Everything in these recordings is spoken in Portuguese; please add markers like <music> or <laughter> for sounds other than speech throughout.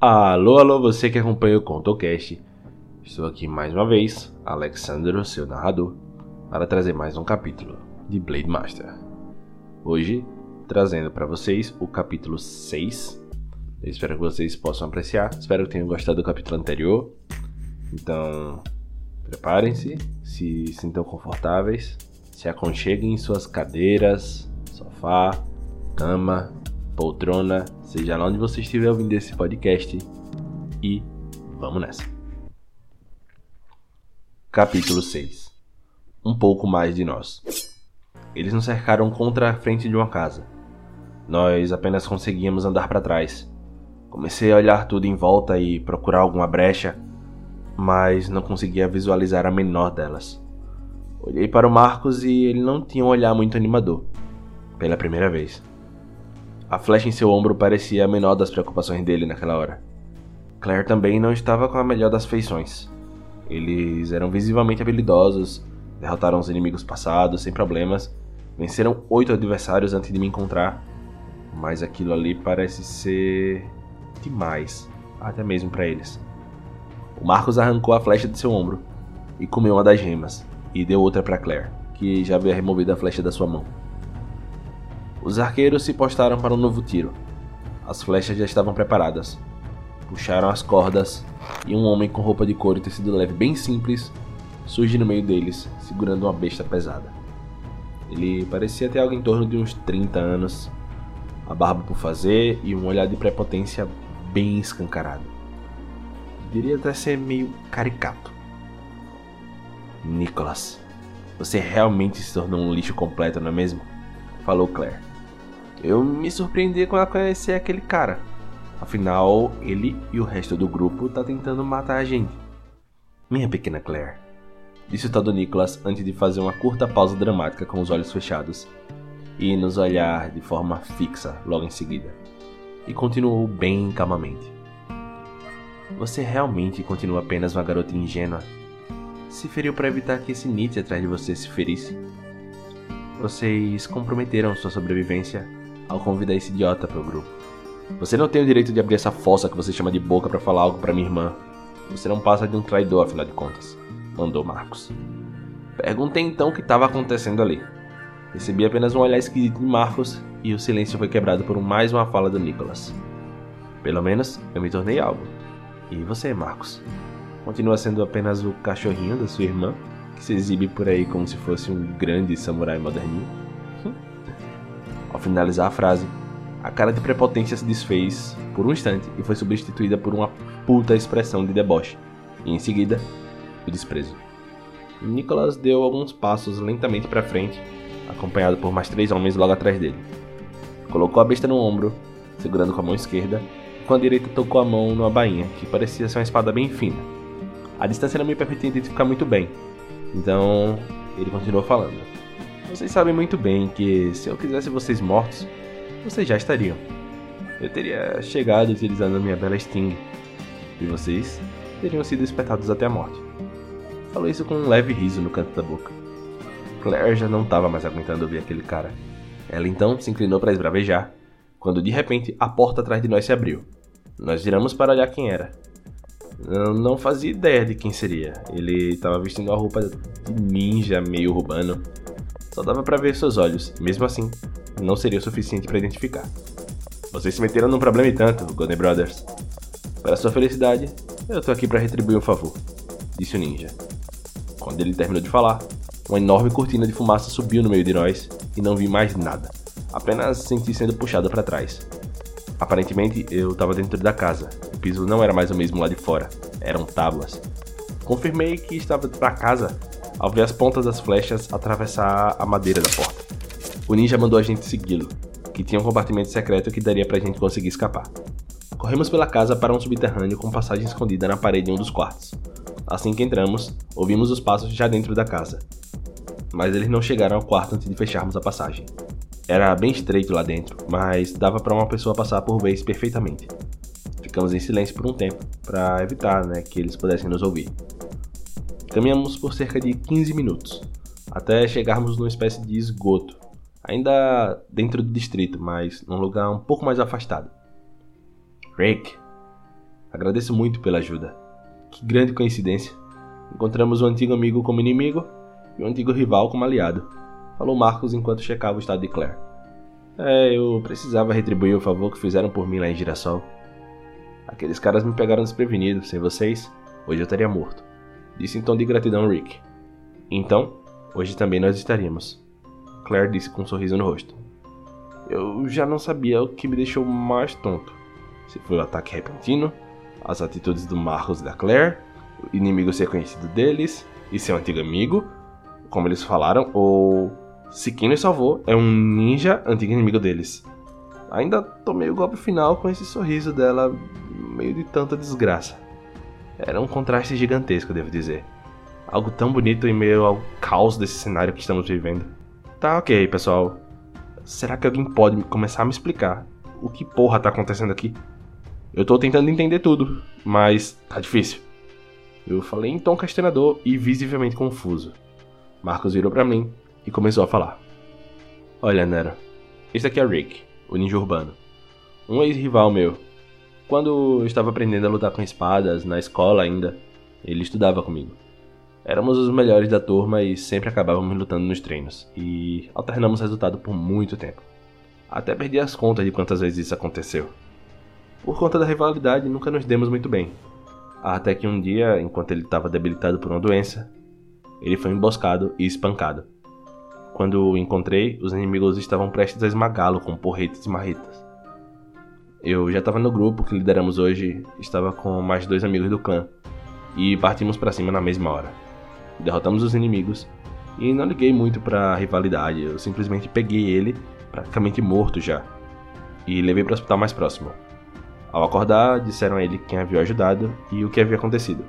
Alô, alô, você que acompanha o ContoCast. Estou aqui mais uma vez, Alexandre, seu narrador, para trazer mais um capítulo de Blade Master. Hoje, trazendo para vocês o capítulo 6. Eu espero que vocês possam apreciar. Espero que tenham gostado do capítulo anterior. Então, preparem-se, se sintam confortáveis, se aconcheguem em suas cadeiras, sofá, cama, poltrona, seja lá onde você estiver ouvindo esse podcast. E vamos nessa. Capítulo 6 Um pouco mais de nós. Eles nos cercaram contra a frente de uma casa. Nós apenas conseguíamos andar para trás. Comecei a olhar tudo em volta e procurar alguma brecha, mas não conseguia visualizar a menor delas. Olhei para o Marcos e ele não tinha um olhar muito animador. Pela primeira vez. A flecha em seu ombro parecia a menor das preocupações dele naquela hora. Claire também não estava com a melhor das feições. Eles eram visivelmente habilidosos, derrotaram os inimigos passados sem problemas, venceram oito adversários antes de me encontrar, mas aquilo ali parece ser demais, até mesmo para eles. O Marcos arrancou a flecha de seu ombro e comeu uma das gemas, e deu outra para Claire, que já havia removido a flecha da sua mão. Os arqueiros se postaram para um novo tiro. As flechas já estavam preparadas. Puxaram as cordas e um homem com roupa de couro e tecido leve bem simples surge no meio deles, segurando uma besta pesada. Ele parecia ter algo em torno de uns 30 anos, a barba por fazer e um olhar de prepotência bem escancarado. Diria até ser meio caricato. Nicholas, você realmente se tornou um lixo completo, não é mesmo? Falou Claire. Eu me surpreendi quando conhecer aquele cara. Afinal, ele e o resto do grupo tá tentando matar a gente. Minha pequena Claire, disse o tal do Nicholas antes de fazer uma curta pausa dramática com os olhos fechados e nos olhar de forma fixa logo em seguida. E continuou bem calmamente. Você realmente continua apenas uma garota ingênua? Se feriu para evitar que esse Nietzsche atrás de você se ferisse? Vocês comprometeram sua sobrevivência ao convidar esse idiota para o grupo. Você não tem o direito de abrir essa fossa que você chama de boca para falar algo para minha irmã. Você não passa de um traidor, afinal de contas. Mandou Marcos. Perguntei então o que estava acontecendo ali. Recebi apenas um olhar esquisito de Marcos e o silêncio foi quebrado por mais uma fala do Nicholas. Pelo menos eu me tornei algo. E você, Marcos? Continua sendo apenas o cachorrinho da sua irmã, que se exibe por aí como se fosse um grande samurai moderninho? Ao finalizar a frase, a cara de prepotência se desfez por um instante e foi substituída por uma puta expressão de deboche, e em seguida, o desprezo. Nicholas deu alguns passos lentamente para frente, acompanhado por mais três homens logo atrás dele. Colocou a besta no ombro, segurando com a mão esquerda, e com a direita tocou a mão numa bainha, que parecia ser uma espada bem fina. A distância não me permitia identificar muito bem, então ele continuou falando. Vocês sabem muito bem que se eu quisesse vocês mortos, vocês já estariam. Eu teria chegado utilizando a minha bela Sting, e vocês teriam sido espetados até a morte. Falou isso com um leve riso no canto da boca. Claire já não estava mais aguentando ouvir aquele cara. Ela então se inclinou para esbravejar, quando de repente a porta atrás de nós se abriu. Nós viramos para olhar quem era. Eu não fazia ideia de quem seria. Ele estava vestindo uma roupa de ninja meio urbano, só dava para ver seus olhos, e mesmo assim, não seria o suficiente para identificar. Vocês se meteram num problema e tanto, Golden Brothers. Para sua felicidade, eu tô aqui para retribuir um favor, disse o ninja. Quando ele terminou de falar, uma enorme cortina de fumaça subiu no meio de nós e não vi mais nada. Apenas senti sendo puxado para trás. Aparentemente, eu estava dentro da casa. O piso não era mais o mesmo lá de fora. Eram tábuas. Confirmei que estava para casa ao ver as pontas das flechas atravessar a madeira da porta. O ninja mandou a gente segui-lo, que tinha um compartimento secreto que daria pra gente conseguir escapar. Corremos pela casa para um subterrâneo com passagem escondida na parede de um dos quartos. Assim que entramos, ouvimos os passos já dentro da casa. Mas eles não chegaram ao quarto antes de fecharmos a passagem. Era bem estreito lá dentro, mas dava para uma pessoa passar por vez perfeitamente. Ficamos em silêncio por um tempo, para evitar né, que eles pudessem nos ouvir. Caminhamos por cerca de 15 minutos, até chegarmos numa espécie de esgoto, ainda dentro do distrito, mas num lugar um pouco mais afastado. Rick, Agradeço muito pela ajuda. Que grande coincidência. Encontramos um antigo amigo como inimigo e um antigo rival como aliado. Falou Marcos enquanto checava o estado de Claire. É, eu precisava retribuir o favor que fizeram por mim lá em Girassol. Aqueles caras me pegaram desprevenido. Sem vocês, hoje eu estaria morto. Disse em tom de gratidão Rick. Então, hoje também nós estaríamos. Claire disse com um sorriso no rosto. Eu já não sabia o que me deixou mais tonto. Se foi o ataque repentino, as atitudes do Marcos e da Claire, o inimigo ser conhecido deles e seu antigo amigo, como eles falaram, ou se quem nos salvou é um ninja antigo inimigo deles. Ainda tomei o golpe final com esse sorriso dela, meio de tanta desgraça. Era um contraste gigantesco, devo dizer. Algo tão bonito em meio ao caos desse cenário que estamos vivendo. Tá ok, pessoal. Será que alguém pode começar a me explicar o que porra tá acontecendo aqui? Eu tô tentando entender tudo, mas tá difícil. Eu falei em tom questionador e visivelmente confuso. Marcos virou para mim e começou a falar. Olha, Nero, esse aqui é Rick, o ninja urbano. Um ex-rival meu. Quando eu estava aprendendo a lutar com espadas, na escola ainda, ele estudava comigo. Éramos os melhores da turma e sempre acabávamos lutando nos treinos, e alternamos resultado por muito tempo. Até perdi as contas de quantas vezes isso aconteceu. Por conta da rivalidade, nunca nos demos muito bem. Até que um dia, enquanto ele estava debilitado por uma doença, ele foi emboscado e espancado. Quando o encontrei, os inimigos estavam prestes a esmagá-lo com porretes e marretas. Eu já estava no grupo que lideramos hoje, estava com mais dois amigos do clã, e partimos para cima na mesma hora. Derrotamos os inimigos, e não liguei muito para rivalidade, eu simplesmente peguei ele, praticamente morto já, e levei para o hospital mais próximo. Ao acordar, disseram a ele quem havia ajudado e o que havia acontecido.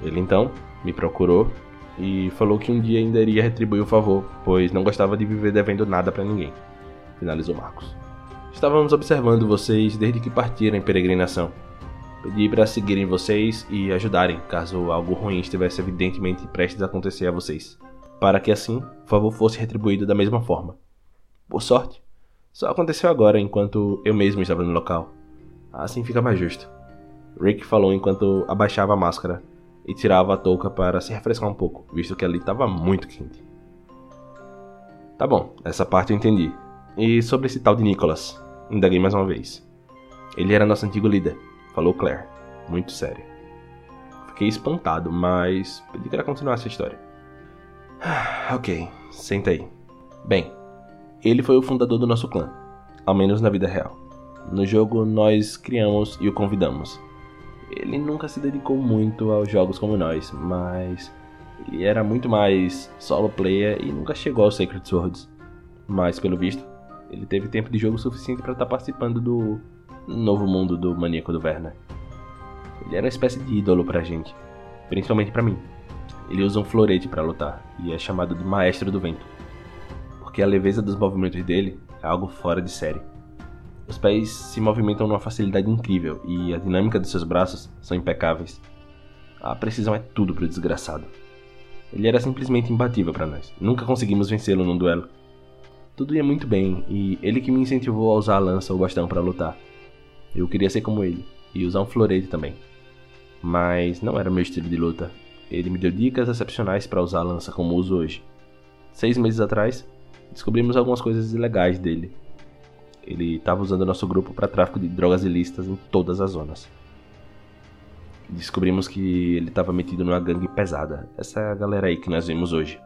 Ele então me procurou e falou que um dia ainda iria retribuir o favor, pois não gostava de viver devendo nada para ninguém. Finalizou Marcos. Estávamos observando vocês desde que partiram em peregrinação. Pedi para seguirem vocês e ajudarem caso algo ruim estivesse evidentemente prestes a acontecer a vocês, para que assim o favor fosse retribuído da mesma forma. Por sorte, só aconteceu agora enquanto eu mesmo estava no local. Assim fica mais justo. Rick falou enquanto abaixava a máscara e tirava a touca para se refrescar um pouco, visto que ali estava muito quente. Tá bom, essa parte eu entendi. E sobre esse tal de Nicholas? Indaguei mais uma vez. Ele era nosso antigo líder, falou Claire, muito sério. Fiquei espantado, mas pedi que ela continuasse a história. <sighs> ok, senta aí. Bem, ele foi o fundador do nosso clã, ao menos na vida real. No jogo, nós criamos e o convidamos. Ele nunca se dedicou muito aos jogos como nós, mas ele era muito mais solo player e nunca chegou aos Sacred Swords. Mas, pelo visto, ele teve tempo de jogo suficiente para estar tá participando do novo mundo do maníaco do Werner. Ele era uma espécie de ídolo pra gente, principalmente para mim. Ele usa um florete para lutar e é chamado de Maestro do Vento, porque a leveza dos movimentos dele é algo fora de série. Os pés se movimentam numa facilidade incrível e a dinâmica de seus braços são impecáveis. A precisão é tudo pro desgraçado. Ele era simplesmente imbatível para nós. Nunca conseguimos vencê-lo num duelo. Tudo ia muito bem e ele que me incentivou a usar a lança ou bastão para lutar. Eu queria ser como ele e usar um florete também. Mas não era meu estilo de luta. Ele me deu dicas excepcionais para usar a lança como uso hoje. Seis meses atrás, descobrimos algumas coisas ilegais dele ele estava usando nosso grupo para tráfico de drogas ilícitas em todas as zonas. Descobrimos que ele estava metido numa gangue pesada, essa galera aí que nós vimos hoje.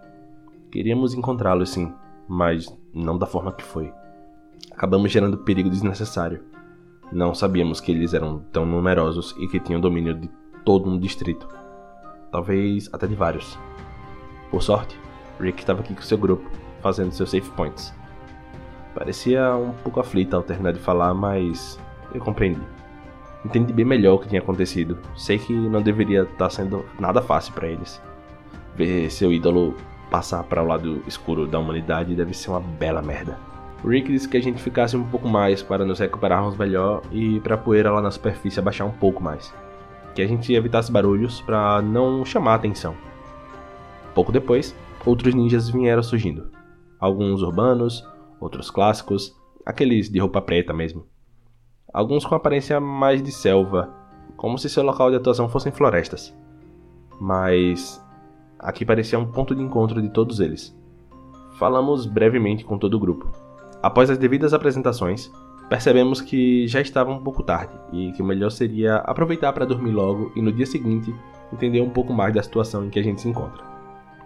Queríamos encontrá-lo sim, mas não da forma que foi. Acabamos gerando perigo desnecessário. Não sabíamos que eles eram tão numerosos e que tinham domínio de todo um distrito. Talvez até de vários. Por sorte, Rick estava aqui com seu grupo, fazendo seus safe points. Parecia um pouco aflita ao terminar de falar, mas eu compreendi. Entendi bem melhor o que tinha acontecido. Sei que não deveria estar sendo nada fácil para eles. Ver seu ídolo passar para o lado escuro da humanidade deve ser uma bela merda. Rick disse que a gente ficasse um pouco mais para nos recuperarmos melhor e para a poeira lá na superfície abaixar um pouco mais. Que a gente evitasse barulhos para não chamar atenção. Pouco depois, outros ninjas vieram surgindo. Alguns urbanos, outros clássicos, aqueles de roupa preta mesmo. Alguns com aparência mais de selva, como se seu local de atuação fossem florestas. Mas aqui parecia um ponto de encontro de todos eles. Falamos brevemente com todo o grupo. Após as devidas apresentações, percebemos que já estava um pouco tarde e que o melhor seria aproveitar para dormir logo e no dia seguinte entender um pouco mais da situação em que a gente se encontra.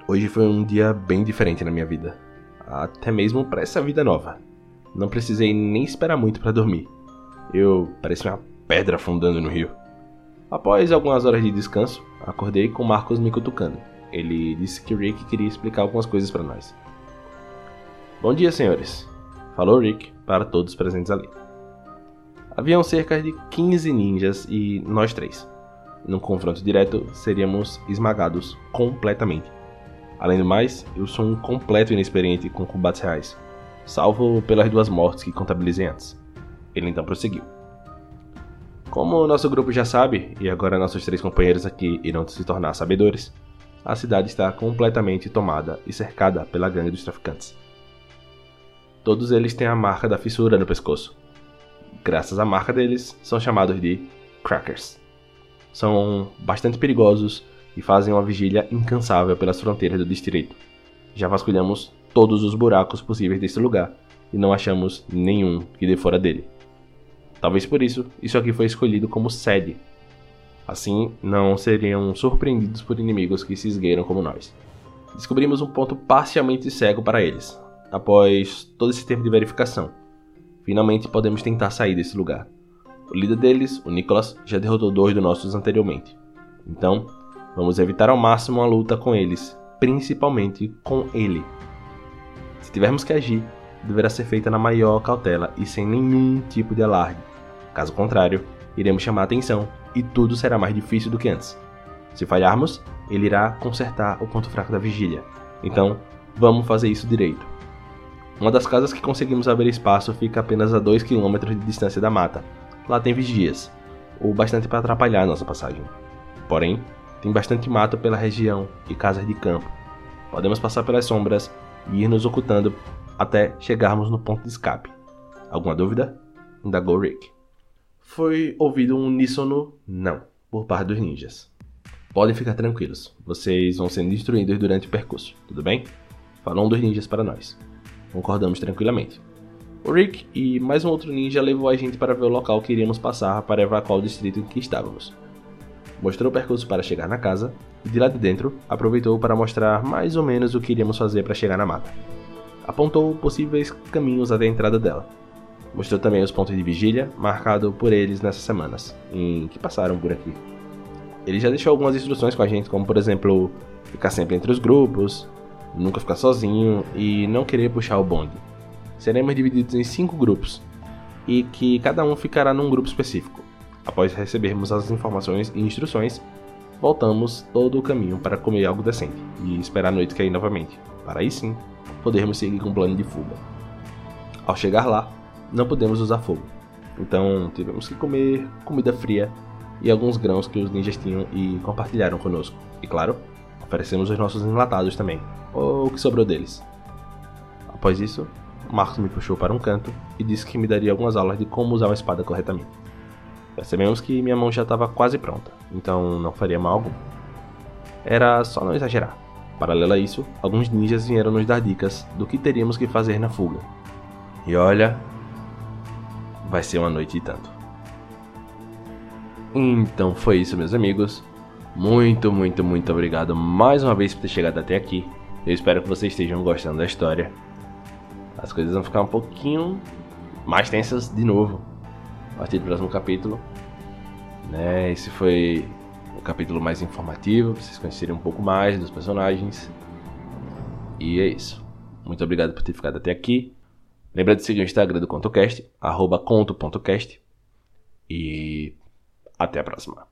Hoje foi um dia bem diferente na minha vida, até mesmo para essa vida nova. Não precisei nem esperar muito para dormir. Eu parecia uma pedra afundando no rio. Após algumas horas de descanso, acordei com Marcos me cutucando. Ele disse que Rick queria explicar algumas coisas para nós. Bom dia, senhores, falou Rick para todos presentes ali. Haviam cerca de 15 ninjas e nós três. Num confronto direto, seríamos esmagados completamente. Além do mais, eu sou um completo inexperiente com combates reais, salvo pelas duas mortes que contabilizei antes. Ele então prosseguiu. Como o nosso grupo já sabe, e agora nossos três companheiros aqui irão se tornar sabedores, a cidade está completamente tomada e cercada pela gangue dos traficantes. Todos eles têm a marca da fissura no pescoço. Graças à marca deles, são chamados de Crackers. São bastante perigosos e fazem uma vigília incansável pelas fronteiras do distrito. Já vasculhamos todos os buracos possíveis desse lugar e não achamos nenhum que dê fora dele. Talvez por isso, isso aqui foi escolhido como sede. Assim, não seriam surpreendidos por inimigos que se esgueiram como nós. Descobrimos um ponto parcialmente cego para eles, após todo esse tempo de verificação. Finalmente podemos tentar sair desse lugar. O líder deles, o Nicholas, já derrotou dois dos nossos anteriormente. Então, vamos evitar ao máximo uma luta com eles, principalmente com ele. Se tivermos que agir, deverá ser feita na maior cautela e sem nenhum tipo de alarde. Caso contrário, iremos chamar atenção e tudo será mais difícil do que antes. Se falharmos, ele irá consertar o ponto fraco da vigília. Então, vamos fazer isso direito. Uma das casas que conseguimos abrir espaço fica apenas a 2 km de distância da mata. Lá tem vigias, o bastante para atrapalhar nossa passagem. Porém, tem bastante mato pela região e casas de campo. Podemos passar pelas sombras e ir nos ocultando até chegarmos no ponto de escape. Alguma dúvida? Indagou Rick foi ouvido um uníssono não por parte dos ninjas. Podem ficar tranquilos, vocês vão sendo destruídos durante o percurso, tudo bem? Falou um dos ninjas para nós. Concordamos tranquilamente. O Rick e mais um outro ninja levou a gente para ver o local que iríamos passar para evacuar o distrito em que estávamos. Mostrou o percurso para chegar na casa e de lá de dentro aproveitou para mostrar mais ou menos o que iríamos fazer para chegar na mata. Apontou possíveis caminhos até a entrada dela Mostrou também os pontos de vigília, marcado por eles nessas semanas, em que passaram por aqui. Ele já deixou algumas instruções com a gente, como por exemplo, ficar sempre entre os grupos, nunca ficar sozinho e não querer puxar o bonde. Seremos divididos em cinco grupos, e que cada um ficará num grupo específico. Após recebermos as informações e instruções, voltamos todo o caminho para comer algo decente e esperar a noite cair novamente, para aí sim podermos seguir com o plano de fuga. Ao chegar lá, não podemos usar fogo. Então tivemos que comer comida fria e alguns grãos que os ninjas tinham e compartilharam conosco. E claro, oferecemos os nossos enlatados também, ou o que sobrou deles. Após isso, Marcos me puxou para um canto e disse que me daria algumas aulas de como usar uma espada corretamente. Percebemos que minha mão já estava quase pronta, então não faria mal algum. Era só não exagerar. Paralelo a isso, alguns ninjas vieram nos dar dicas do que teríamos que fazer na fuga. E olha, vai ser uma noite e tanto. Então foi isso, meus amigos. Muito, muito, muito obrigado mais uma vez por ter chegado até aqui. Eu espero que vocês estejam gostando da história. As coisas vão ficar um pouquinho mais tensas de novo a partir do próximo capítulo. Né? Esse foi o capítulo mais informativo, para vocês conhecerem um pouco mais dos personagens. E é isso. Muito obrigado por ter ficado até aqui. Lembra de seguir o Instagram do ContoCast, arroba conto.cast. E até a próxima.